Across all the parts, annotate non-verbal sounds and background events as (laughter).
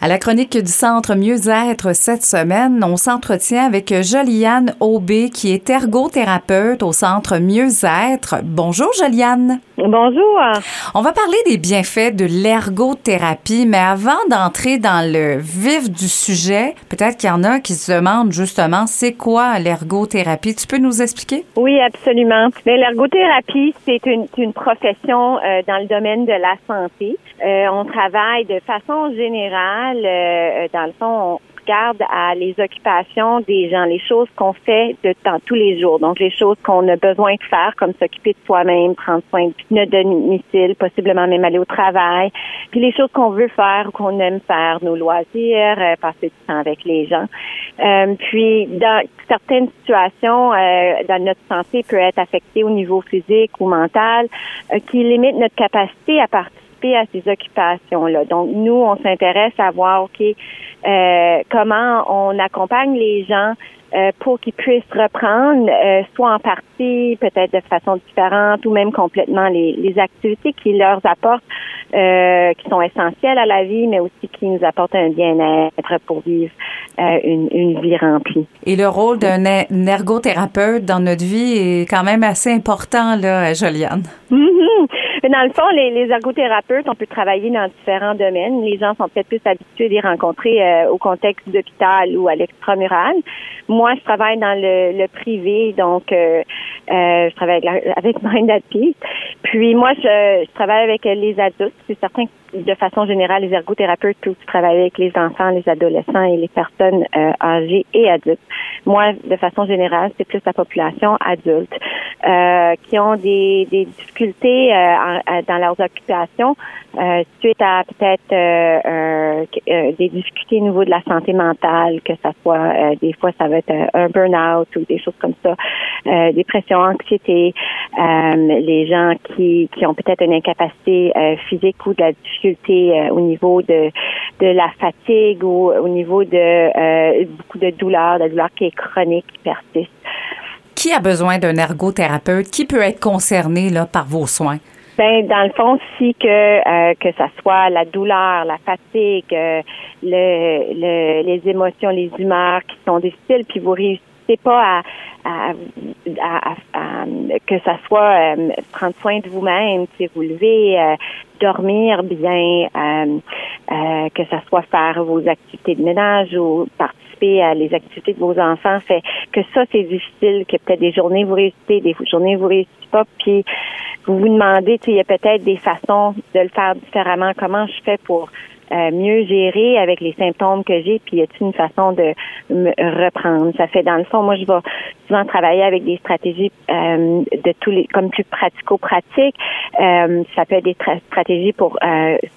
À la chronique du Centre Mieux-être cette semaine, on s'entretient avec Joliane Aubé, qui est ergothérapeute au Centre Mieux-être. Bonjour Joliane. Bonjour. On va parler des bienfaits de l'ergothérapie, mais avant d'entrer dans le vif du sujet, peut-être qu'il y en a qui se demandent justement c'est quoi l'ergothérapie? Tu peux nous expliquer? Oui, absolument. L'ergothérapie, c'est une, profession euh, dans le domaine de la santé. Euh, on travaille de façon générale euh, dans le fond, on regarde à les occupations des gens, les choses qu'on fait de temps tous les jours. Donc, les choses qu'on a besoin de faire, comme s'occuper de soi-même, prendre soin de notre domicile, possiblement même aller au travail. Puis les choses qu'on veut faire ou qu'on aime faire, nos loisirs, euh, passer du temps avec les gens. Euh, puis, dans certaines situations, notre santé peut être affectée au niveau physique ou mental, qui limite notre capacité à partir à ces occupations-là. Donc, nous, on s'intéresse à voir, OK, euh, comment on accompagne les gens euh, pour qu'ils puissent reprendre, euh, soit en partie, peut-être de façon différente, ou même complètement les, les activités qui leur apportent, euh, qui sont essentielles à la vie, mais aussi qui nous apportent un bien-être pour vivre une, une, vie remplie. Et le rôle d'un ergothérapeute dans notre vie est quand même assez important, là, Joliane. Mm-hmm. Dans le fond, les, les, ergothérapeutes, on peut travailler dans différents domaines. Les gens sont peut-être plus habitués à les rencontrer euh, au contexte d'hôpital ou à l'extramural. Moi, je travaille dans le, le privé, donc euh, euh, je travaille avec, avec Mind at Peace. Puis moi, je, je travaille avec les adultes. C'est certain que de façon générale, les ergothérapeutes peuvent travailler avec les enfants, les adolescents et les personnes euh, âgées et adultes. Moi, de façon générale, c'est plus la population adulte euh, qui ont des, des difficultés euh, dans leurs occupations suite à peut-être des difficultés au niveau de la santé mentale, que ça soit des fois ça va être un burn-out ou des choses comme ça, dépression, anxiété, les gens qui, qui ont peut-être une incapacité physique ou de la difficulté au niveau de, de la fatigue ou au niveau de beaucoup de douleurs, de la douleur qui est chronique, qui persiste. Qui a besoin d'un ergothérapeute? Qui peut être concerné là, par vos soins? Ben, dans le fond, si que euh, que ça soit la douleur, la fatigue, euh, le, le, les émotions, les humeurs qui sont difficiles, puis vous réussissez pas à, à, à, que ça soit euh, prendre soin de vous-même, vous lever, euh, dormir bien, euh, que ça soit faire vos activités de ménage ou participer à les activités de vos enfants, fait que ça c'est difficile, que peut-être des journées vous réussissez, des journées vous réussissez pas, puis vous vous demandez, il y a peut-être des façons de le faire différemment. Comment je fais pour euh, mieux gérer avec les symptômes que j'ai, puis y a-t-il une façon de me reprendre? Ça fait dans le fond, moi je vais souvent travailler avec des stratégies euh, de tous les comme plus pratico-pratiques. Euh, ça peut être des stratégies pour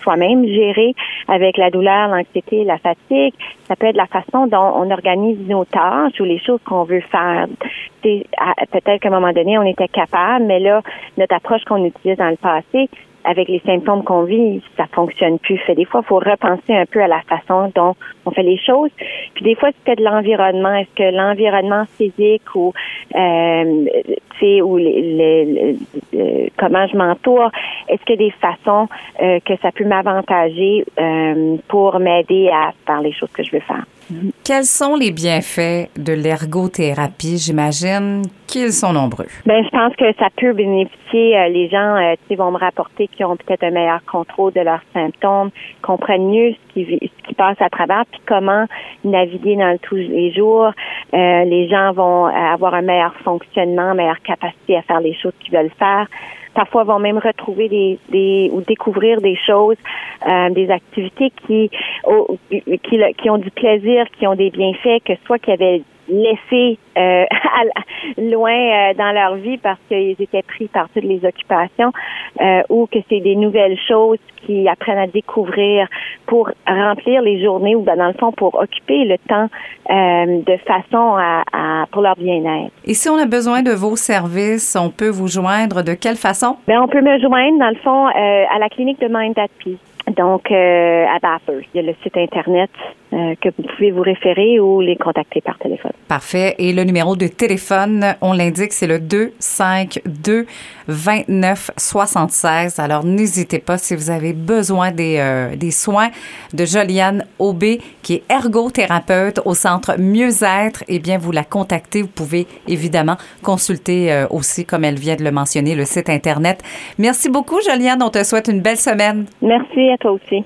soi-même gérer avec la douleur, l'anxiété, la fatigue. Ça peut être la façon dont on organise nos tâches ou les choses qu'on veut faire. Peut-être qu'à un moment donné, on était capable, mais là, notre approche qu'on utilisait dans le passé, avec les symptômes qu'on vit, ça fonctionne plus. Fait des fois, il faut repenser un peu à la façon dont on fait les choses. Puis des fois, c'est de l'environnement. Est-ce que l'environnement physique ou euh, ou les, comment je m'entoure, est-ce qu'il y a des façons euh, que ça peut m'avantager euh, pour m'aider à faire les choses que je veux faire? Quels sont les bienfaits de l'ergothérapie? J'imagine qu'ils sont nombreux. Ben, je pense que ça peut bénéficier. Euh, les gens, euh, vont me rapporter qu'ils ont peut-être un meilleur contrôle de leurs symptômes, comprennent mieux ce qui, ce qui passe à travers, puis comment naviguer dans le tous les jours. Euh, les gens vont avoir un meilleur fonctionnement, meilleure capacité à faire les choses qu'ils veulent faire parfois vont même retrouver des, des ou découvrir des choses, euh, des activités qui, qui, qui ont du plaisir, qui ont des bienfaits, que soit qui avaient laissés euh, (laughs) loin euh, dans leur vie parce qu'ils étaient pris par toutes les occupations euh, ou que c'est des nouvelles choses qui apprennent à découvrir pour remplir les journées ou ben, dans le fond pour occuper le temps de façon à, à pour leur bien-être. Et si on a besoin de vos services, on peut vous joindre de quelle façon? Ben, on peut me joindre dans le fond à la clinique de Mind at Peace. Donc, à Bathurst. Il y a le site Internet euh, que vous pouvez vous référer ou les contacter par téléphone. Parfait. Et le numéro de téléphone, on l'indique, c'est le 252 29 76. Alors, n'hésitez pas si vous avez besoin des, euh, des soins de Joliane Aubé, qui est ergothérapeute au centre Mieux-être. Eh bien, vous la contactez. Vous pouvez évidemment consulter euh, aussi, comme elle vient de le mentionner, le site Internet. Merci beaucoup, Joliane. On te souhaite une belle semaine. Merci à toi aussi.